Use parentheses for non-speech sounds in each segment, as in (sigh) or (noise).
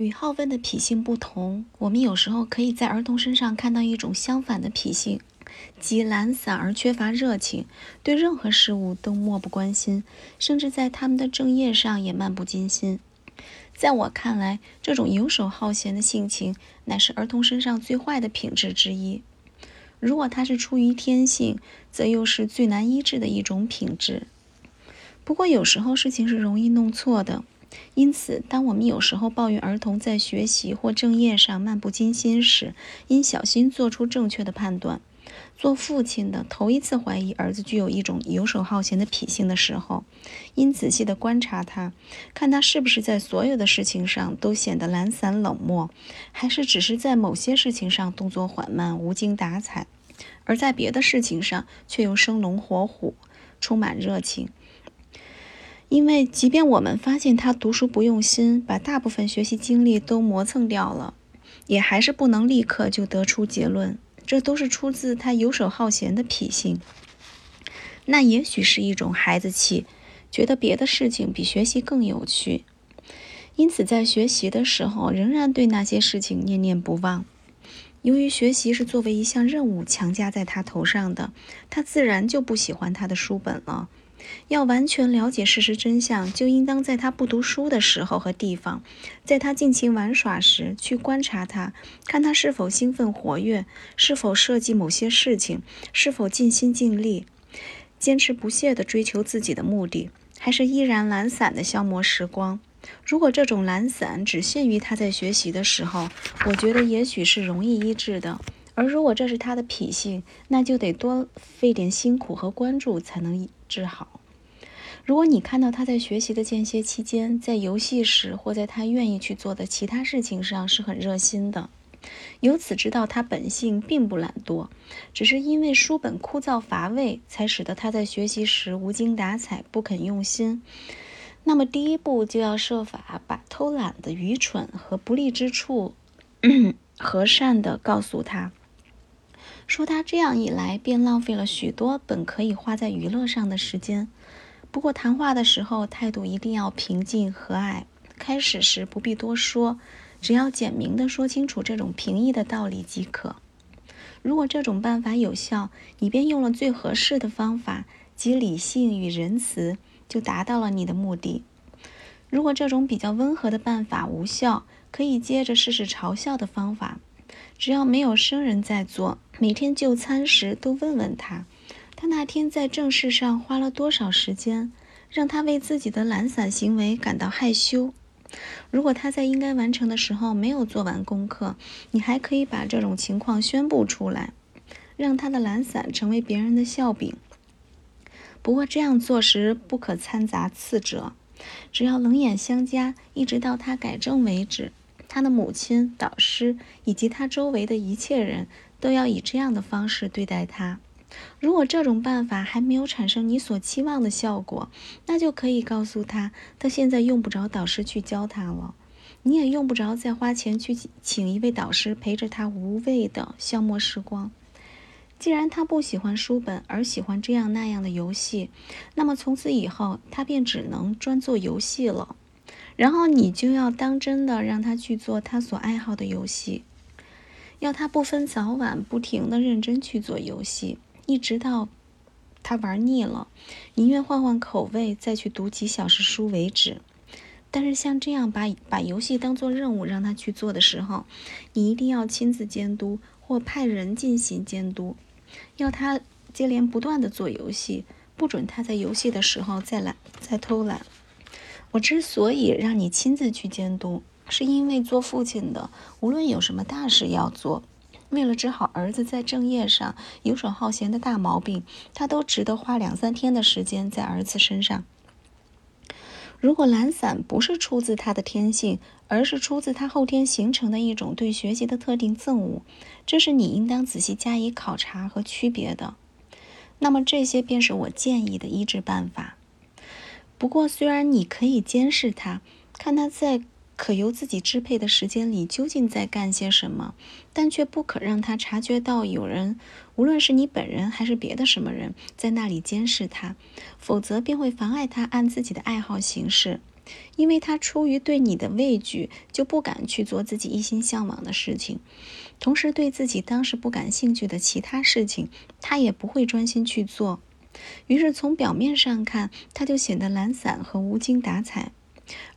与好问的脾性不同，我们有时候可以在儿童身上看到一种相反的脾性，即懒散而缺乏热情，对任何事物都漠不关心，甚至在他们的正业上也漫不经心。在我看来，这种游手好闲的性情乃是儿童身上最坏的品质之一。如果它是出于天性，则又是最难医治的一种品质。不过，有时候事情是容易弄错的。因此，当我们有时候抱怨儿童在学习或正业上漫不经心时，应小心做出正确的判断。做父亲的头一次怀疑儿子具有一种游手好闲的脾性的时候，应仔细地观察他，看他是不是在所有的事情上都显得懒散冷漠，还是只是在某些事情上动作缓慢、无精打采，而在别的事情上却又生龙活虎、充满热情。因为，即便我们发现他读书不用心，把大部分学习精力都磨蹭掉了，也还是不能立刻就得出结论，这都是出自他游手好闲的脾性。那也许是一种孩子气，觉得别的事情比学习更有趣，因此在学习的时候仍然对那些事情念念不忘。由于学习是作为一项任务强加在他头上的，他自然就不喜欢他的书本了。要完全了解事实真相，就应当在他不读书的时候和地方，在他尽情玩耍时去观察他，看他是否兴奋活跃，是否设计某些事情，是否尽心尽力、坚持不懈地追求自己的目的，还是依然懒散地消磨时光。如果这种懒散只限于他在学习的时候，我觉得也许是容易医治的；而如果这是他的脾性，那就得多费点辛苦和关注才能治好。如果你看到他在学习的间歇期间，在游戏时或在他愿意去做的其他事情上是很热心的，由此知道他本性并不懒惰，只是因为书本枯燥乏味，才使得他在学习时无精打采、不肯用心。那么第一步就要设法把偷懒的愚蠢和不利之处 (clears throat) 和善地告诉他，说他这样一来便浪费了许多本可以花在娱乐上的时间。不过谈话的时候态度一定要平静和蔼。开始时不必多说，只要简明地说清楚这种平易的道理即可。如果这种办法有效，你便用了最合适的方法，即理性与仁慈，就达到了你的目的。如果这种比较温和的办法无效，可以接着试试嘲笑的方法。只要没有生人在做，每天就餐时都问问他。他那天在正事上花了多少时间，让他为自己的懒散行为感到害羞？如果他在应该完成的时候没有做完功课，你还可以把这种情况宣布出来，让他的懒散成为别人的笑柄。不过这样做时不可掺杂次者，只要冷眼相加，一直到他改正为止。他的母亲、导师以及他周围的一切人都要以这样的方式对待他。如果这种办法还没有产生你所期望的效果，那就可以告诉他，他现在用不着导师去教他了，你也用不着再花钱去请一位导师陪着他无谓的消磨时光。既然他不喜欢书本，而喜欢这样那样的游戏，那么从此以后他便只能专做游戏了。然后你就要当真的让他去做他所爱好的游戏，要他不分早晚不停的认真去做游戏。一直到他玩腻了，宁愿换换口味，再去读几小时书为止。但是像这样把把游戏当做任务让他去做的时候，你一定要亲自监督或派人进行监督，要他接连不断的做游戏，不准他在游戏的时候再懒再偷懒。我之所以让你亲自去监督，是因为做父亲的无论有什么大事要做。为了治好儿子在正业上游手好闲的大毛病，他都值得花两三天的时间在儿子身上。如果懒散不是出自他的天性，而是出自他后天形成的一种对学习的特定憎恶，这是你应当仔细加以考察和区别的。那么这些便是我建议的医治办法。不过，虽然你可以监视他，看他在。可由自己支配的时间里究竟在干些什么，但却不可让他察觉到有人，无论是你本人还是别的什么人，在那里监视他，否则便会妨碍他按自己的爱好行事。因为他出于对你的畏惧，就不敢去做自己一心向往的事情，同时对自己当时不感兴趣的其他事情，他也不会专心去做。于是从表面上看，他就显得懒散和无精打采，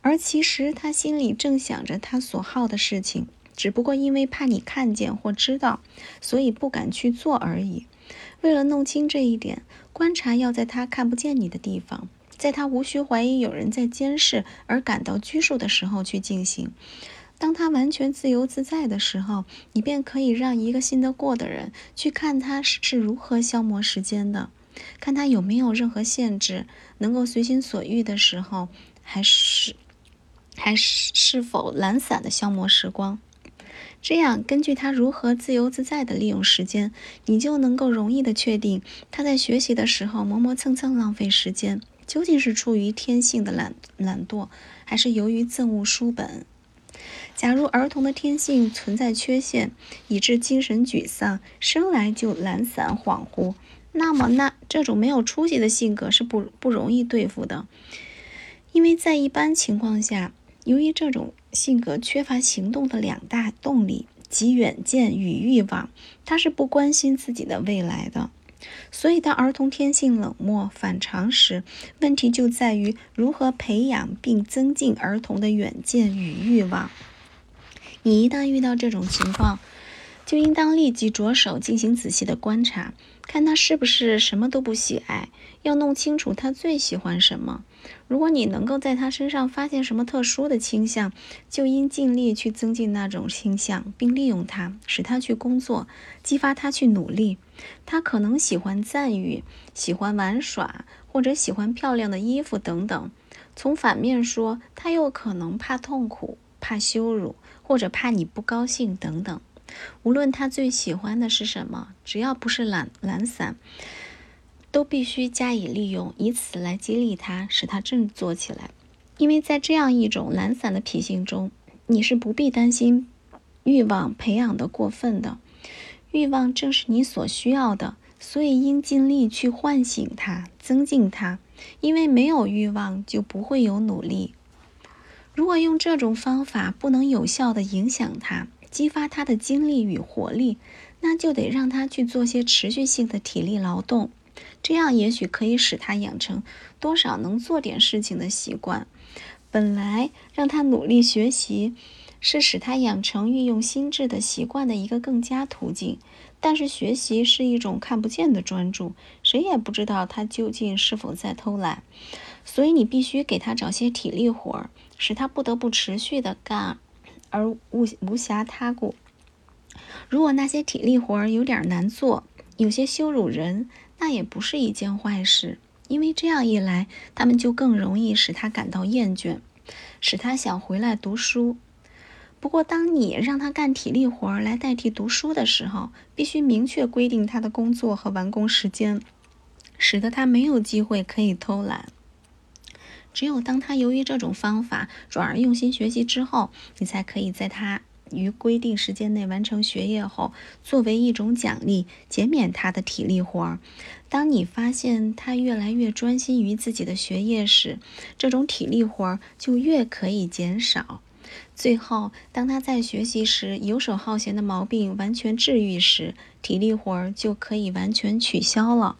而其实他心里正想着他所好的事情，只不过因为怕你看见或知道，所以不敢去做而已。为了弄清这一点，观察要在他看不见你的地方。在他无需怀疑有人在监视而感到拘束的时候去进行。当他完全自由自在的时候，你便可以让一个信得过的人去看他是如何消磨时间的，看他有没有任何限制，能够随心所欲的时候，还是还是是否懒散的消磨时光。这样，根据他如何自由自在地利用时间，你就能够容易地确定他在学习的时候磨磨蹭蹭浪费时间。究竟是出于天性的懒懒惰，还是由于憎恶书本？假如儿童的天性存在缺陷，以致精神沮丧，生来就懒散恍惚，那么那这种没有出息的性格是不不容易对付的。因为在一般情况下，由于这种性格缺乏行动的两大动力，即远见与欲望，他是不关心自己的未来的。所以，当儿童天性冷漠反常时，问题就在于如何培养并增进儿童的远见与欲望。你一旦遇到这种情况，就应当立即着手进行仔细的观察，看他是不是什么都不喜爱，要弄清楚他最喜欢什么。如果你能够在他身上发现什么特殊的倾向，就应尽力去增进那种倾向，并利用它，使他去工作，激发他去努力。他可能喜欢赞誉，喜欢玩耍，或者喜欢漂亮的衣服等等。从反面说，他又可能怕痛苦、怕羞辱，或者怕你不高兴等等。无论他最喜欢的是什么，只要不是懒懒散，都必须加以利用，以此来激励他，使他振作起来。因为在这样一种懒散的脾性中，你是不必担心欲望培养的过分的。欲望正是你所需要的，所以应尽力去唤醒它，增进它。因为没有欲望，就不会有努力。如果用这种方法不能有效地影响他，激发他的精力与活力，那就得让他去做些持续性的体力劳动，这样也许可以使他养成多少能做点事情的习惯。本来让他努力学习，是使他养成运用心智的习惯的一个更佳途径。但是学习是一种看不见的专注，谁也不知道他究竟是否在偷懒，所以你必须给他找些体力活儿，使他不得不持续的干。而无无暇他顾。如果那些体力活儿有点难做，有些羞辱人，那也不是一件坏事，因为这样一来，他们就更容易使他感到厌倦，使他想回来读书。不过，当你让他干体力活儿来代替读书的时候，必须明确规定他的工作和完工时间，使得他没有机会可以偷懒。只有当他由于这种方法转而用心学习之后，你才可以在他于规定时间内完成学业后，作为一种奖励减免他的体力活儿。当你发现他越来越专心于自己的学业时，这种体力活儿就越可以减少。最后，当他在学习时游手好闲的毛病完全治愈时，体力活儿就可以完全取消了。